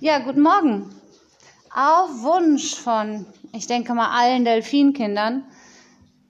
Ja, guten Morgen. Auf Wunsch von, ich denke mal, allen Delfinkindern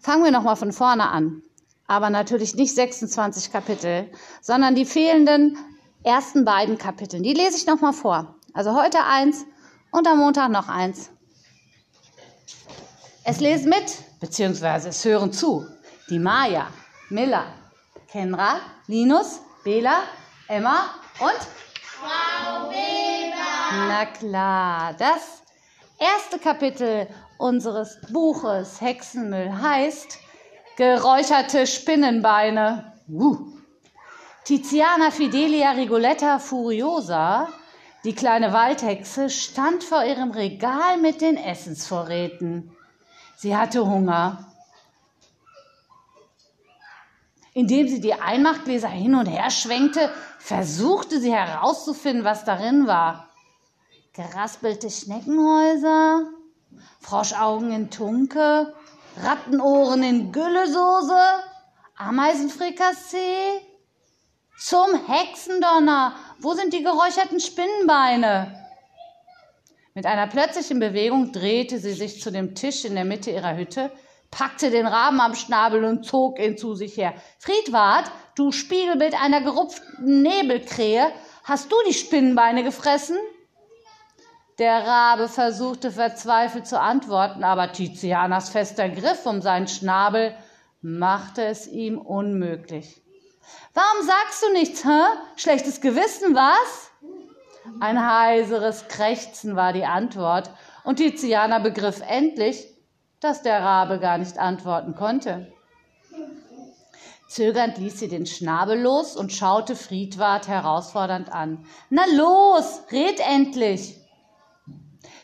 fangen wir nochmal von vorne an. Aber natürlich nicht 26 Kapitel, sondern die fehlenden ersten beiden Kapitel. Die lese ich nochmal vor. Also heute eins und am Montag noch eins. Es lesen mit, beziehungsweise es hören zu, die Maya, Miller, Kenra, Linus, Bela, Emma und Weber. Na klar, das erste Kapitel unseres Buches Hexenmüll heißt Geräucherte Spinnenbeine. Uh. Tiziana Fidelia Rigoletta Furiosa, die kleine Waldhexe, stand vor ihrem Regal mit den Essensvorräten. Sie hatte Hunger. Indem sie die Einmachgläser hin und her schwenkte, versuchte sie herauszufinden, was darin war. Geraspelte Schneckenhäuser, Froschaugen in Tunke, Rattenohren in Güllesoße, Ameisenfrikassee. Zum Hexendonner! Wo sind die geräucherten Spinnenbeine? Mit einer plötzlichen Bewegung drehte sie sich zu dem Tisch in der Mitte ihrer Hütte, packte den Raben am Schnabel und zog ihn zu sich her. Friedwart, du Spiegelbild einer gerupften Nebelkrähe, hast du die Spinnenbeine gefressen? Der Rabe versuchte verzweifelt zu antworten, aber Tizianas fester Griff um seinen Schnabel machte es ihm unmöglich. Warum sagst du nichts, hä? Schlechtes Gewissen, was? Ein heiseres Krächzen war die Antwort, und Tiziana begriff endlich, dass der Rabe gar nicht antworten konnte. Zögernd ließ sie den Schnabel los und schaute Friedwart herausfordernd an. Na los, red endlich!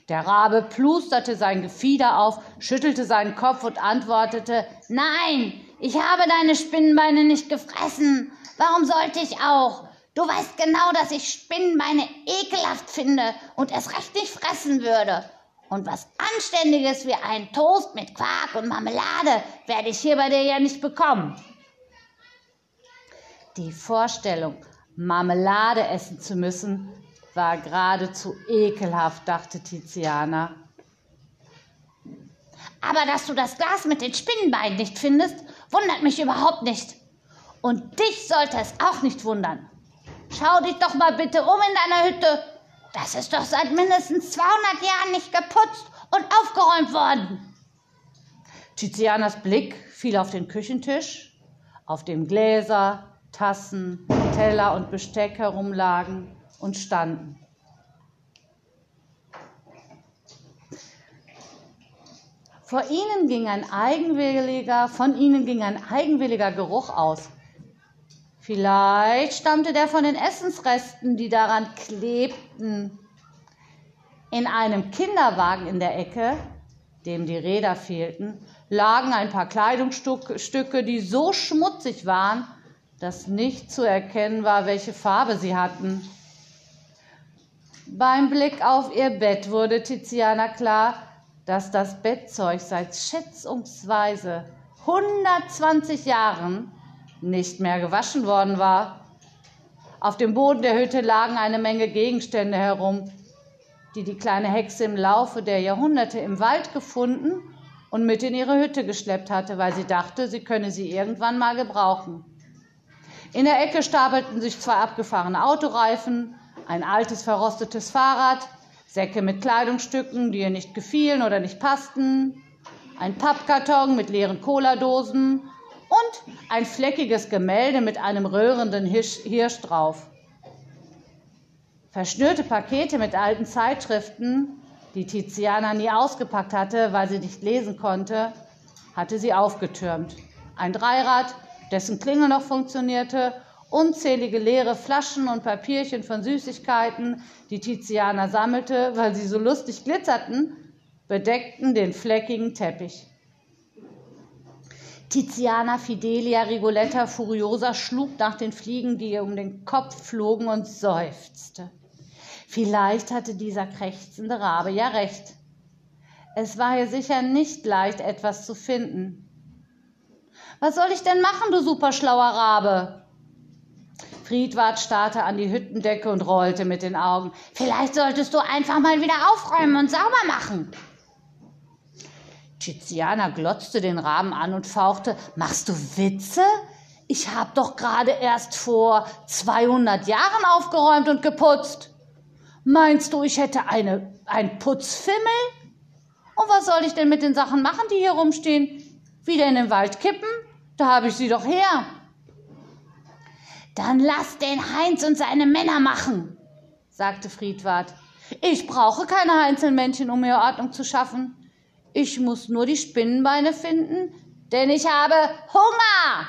Der Rabe plusterte sein Gefieder auf, schüttelte seinen Kopf und antwortete Nein, ich habe deine Spinnenbeine nicht gefressen. Warum sollte ich auch? Du weißt genau, dass ich Spinnenbeine ekelhaft finde und es recht nicht fressen würde. Und was Anständiges wie ein Toast mit Quark und Marmelade werde ich hier bei dir ja nicht bekommen. Die Vorstellung, Marmelade essen zu müssen, war geradezu ekelhaft, dachte Tiziana. Aber dass du das Glas mit den Spinnenbeinen nicht findest, wundert mich überhaupt nicht. Und dich sollte es auch nicht wundern. Schau dich doch mal bitte um in deiner Hütte das ist doch seit mindestens 200 Jahren nicht geputzt und aufgeräumt worden. Tizianas Blick fiel auf den Küchentisch, auf dem Gläser, Tassen, Teller und Besteck herumlagen und standen. Vor ihnen ging ein eigenwilliger, von ihnen ging ein eigenwilliger Geruch aus. Vielleicht stammte der von den Essensresten, die daran klebten. In einem Kinderwagen in der Ecke, dem die Räder fehlten, lagen ein paar Kleidungsstücke, die so schmutzig waren, dass nicht zu erkennen war, welche Farbe sie hatten. Beim Blick auf ihr Bett wurde Tiziana klar, dass das Bettzeug seit schätzungsweise 120 Jahren nicht mehr gewaschen worden war. Auf dem Boden der Hütte lagen eine Menge Gegenstände herum, die die kleine Hexe im Laufe der Jahrhunderte im Wald gefunden und mit in ihre Hütte geschleppt hatte, weil sie dachte, sie könne sie irgendwann mal gebrauchen. In der Ecke stapelten sich zwei abgefahrene Autoreifen, ein altes verrostetes Fahrrad, Säcke mit Kleidungsstücken, die ihr nicht gefielen oder nicht passten, ein Pappkarton mit leeren Cola-Dosen und ein fleckiges Gemälde mit einem röhrenden Hirsch drauf. Verschnürte Pakete mit alten Zeitschriften, die Tiziana nie ausgepackt hatte, weil sie nicht lesen konnte, hatte sie aufgetürmt. Ein Dreirad, dessen Klingel noch funktionierte, unzählige leere Flaschen und Papierchen von Süßigkeiten, die Tiziana sammelte, weil sie so lustig glitzerten, bedeckten den fleckigen Teppich. Tiziana Fidelia Rigoletta Furiosa schlug nach den Fliegen, die ihr um den Kopf flogen, und seufzte. Vielleicht hatte dieser krächzende Rabe ja recht. Es war ihr sicher nicht leicht, etwas zu finden. Was soll ich denn machen, du superschlauer Rabe? Friedwart starrte an die Hüttendecke und rollte mit den Augen. Vielleicht solltest du einfach mal wieder aufräumen und sauber machen. Tiziana glotzte den Raben an und fauchte, machst du Witze? Ich hab doch gerade erst vor 200 Jahren aufgeräumt und geputzt. Meinst du, ich hätte eine, ein Putzfimmel? Und was soll ich denn mit den Sachen machen, die hier rumstehen? Wieder in den Wald kippen? Da habe ich sie doch her. Dann lass den Heinz und seine Männer machen, sagte Friedwart. Ich brauche keine Einzelmännchen, um mir Ordnung zu schaffen. Ich muss nur die Spinnenbeine finden, denn ich habe Hunger,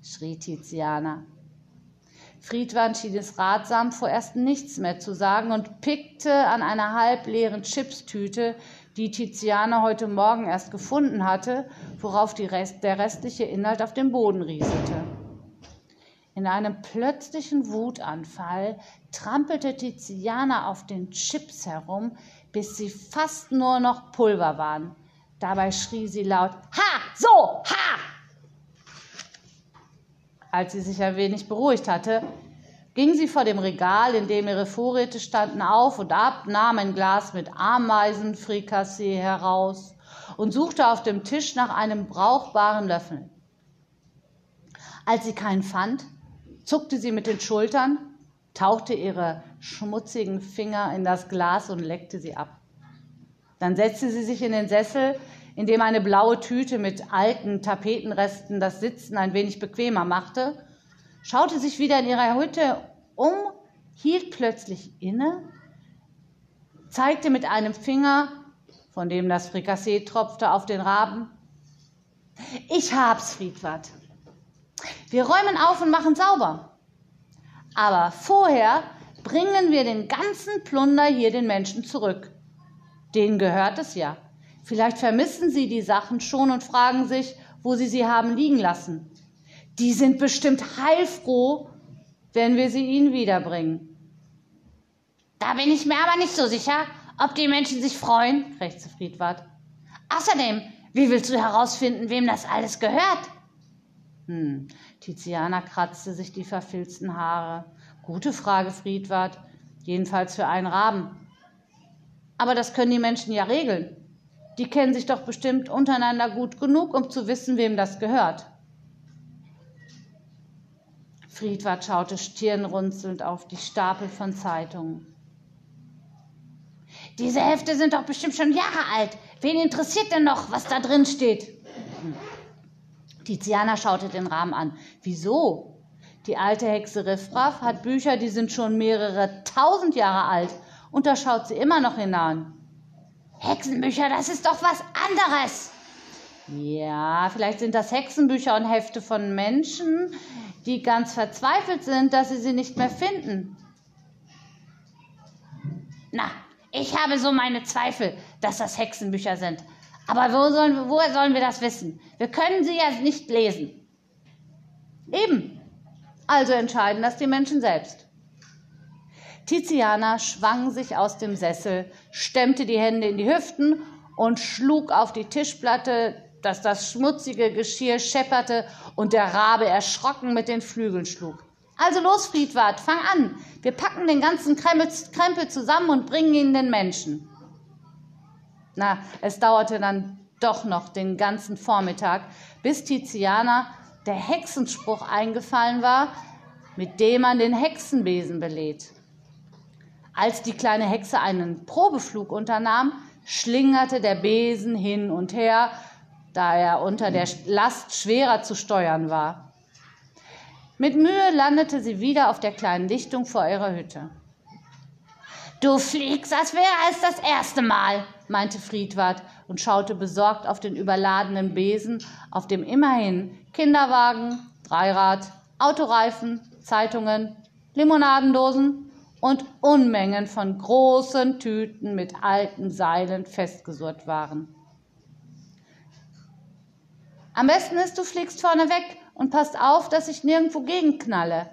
schrie Tiziana. Friedwand schien es ratsam, vorerst nichts mehr zu sagen und pickte an einer halbleeren Chipstüte, die Tiziana heute Morgen erst gefunden hatte, worauf Rest, der restliche Inhalt auf dem Boden rieselte. In einem plötzlichen Wutanfall trampelte Tiziana auf den Chips herum, bis sie fast nur noch Pulver waren. Dabei schrie sie laut: Ha! So! Ha! Als sie sich ein wenig beruhigt hatte, ging sie vor dem Regal, in dem ihre Vorräte standen, auf und ab, nahm ein Glas mit Ameisenfrikassee heraus und suchte auf dem Tisch nach einem brauchbaren Löffel. Als sie keinen fand, zuckte sie mit den Schultern, tauchte ihre schmutzigen Finger in das Glas und leckte sie ab. Dann setzte sie sich in den Sessel, in dem eine blaue Tüte mit alten Tapetenresten das Sitzen ein wenig bequemer machte, schaute sich wieder in ihrer Hütte um, hielt plötzlich inne, zeigte mit einem Finger, von dem das Frikassee tropfte, auf den Raben. Ich hab's, Friedwart. Wir räumen auf und machen sauber. Aber vorher bringen wir den ganzen Plunder hier den Menschen zurück. Denen gehört es ja. Vielleicht vermissen sie die Sachen schon und fragen sich, wo sie sie haben liegen lassen. Die sind bestimmt heilfroh, wenn wir sie ihnen wiederbringen. Da bin ich mir aber nicht so sicher, ob die Menschen sich freuen, krächzte Friedwart. Außerdem, wie willst du herausfinden, wem das alles gehört? Hm, Tiziana kratzte sich die verfilzten Haare. Gute Frage, Friedwart. Jedenfalls für einen Raben. Aber das können die Menschen ja regeln. Die kennen sich doch bestimmt untereinander gut genug, um zu wissen, wem das gehört. Friedwart schaute stirnrunzelnd auf die Stapel von Zeitungen. Diese Hefte sind doch bestimmt schon Jahre alt. Wen interessiert denn noch, was da drin steht? Hm. Tiziana schaute den Rahmen an. Wieso? Die alte Hexe Riffraff hat Bücher, die sind schon mehrere tausend Jahre alt. Und da schaut sie immer noch hinein. Hexenbücher, das ist doch was anderes. Ja, vielleicht sind das Hexenbücher und Hefte von Menschen, die ganz verzweifelt sind, dass sie sie nicht mehr finden. Na, ich habe so meine Zweifel, dass das Hexenbücher sind. Aber wo sollen, woher sollen wir das wissen? Wir können sie ja nicht lesen. Eben. Also entscheiden das die Menschen selbst. Tiziana schwang sich aus dem Sessel, stemmte die Hände in die Hüften und schlug auf die Tischplatte, dass das schmutzige Geschirr schepperte und der Rabe erschrocken mit den Flügeln schlug. Also los, Friedwart, fang an. Wir packen den ganzen Krempel zusammen und bringen ihn den Menschen. Na, es dauerte dann doch noch den ganzen Vormittag, bis Tiziana der Hexenspruch eingefallen war, mit dem man den Hexenbesen belädt. Als die kleine Hexe einen Probeflug unternahm, schlingerte der Besen hin und her, da er unter der Last schwerer zu steuern war. Mit Mühe landete sie wieder auf der kleinen Lichtung vor ihrer Hütte. Du fliegst, als wäre es das erste Mal, meinte Friedwart und schaute besorgt auf den überladenen Besen, auf dem immerhin Kinderwagen, Dreirad, Autoreifen, Zeitungen, Limonadendosen und Unmengen von großen Tüten mit alten Seilen festgesurrt waren. Am besten ist, du fliegst vorne weg und passt auf, dass ich nirgendwo gegenknalle.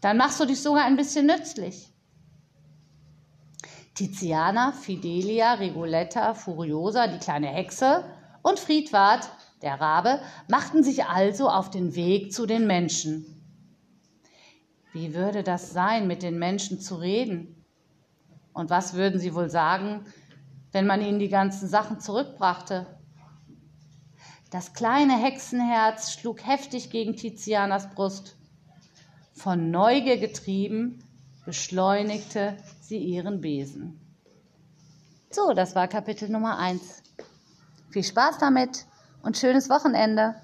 Dann machst du dich sogar ein bisschen nützlich. Tiziana, Fidelia, Rigoletta, Furiosa, die kleine Hexe und Friedwart, der Rabe, machten sich also auf den Weg zu den Menschen. Wie würde das sein, mit den Menschen zu reden? Und was würden sie wohl sagen, wenn man ihnen die ganzen Sachen zurückbrachte? Das kleine Hexenherz schlug heftig gegen Tizianas Brust. Von Neugier getrieben, beschleunigte sie ihren Besen. So, das war Kapitel Nummer 1. Viel Spaß damit und schönes Wochenende.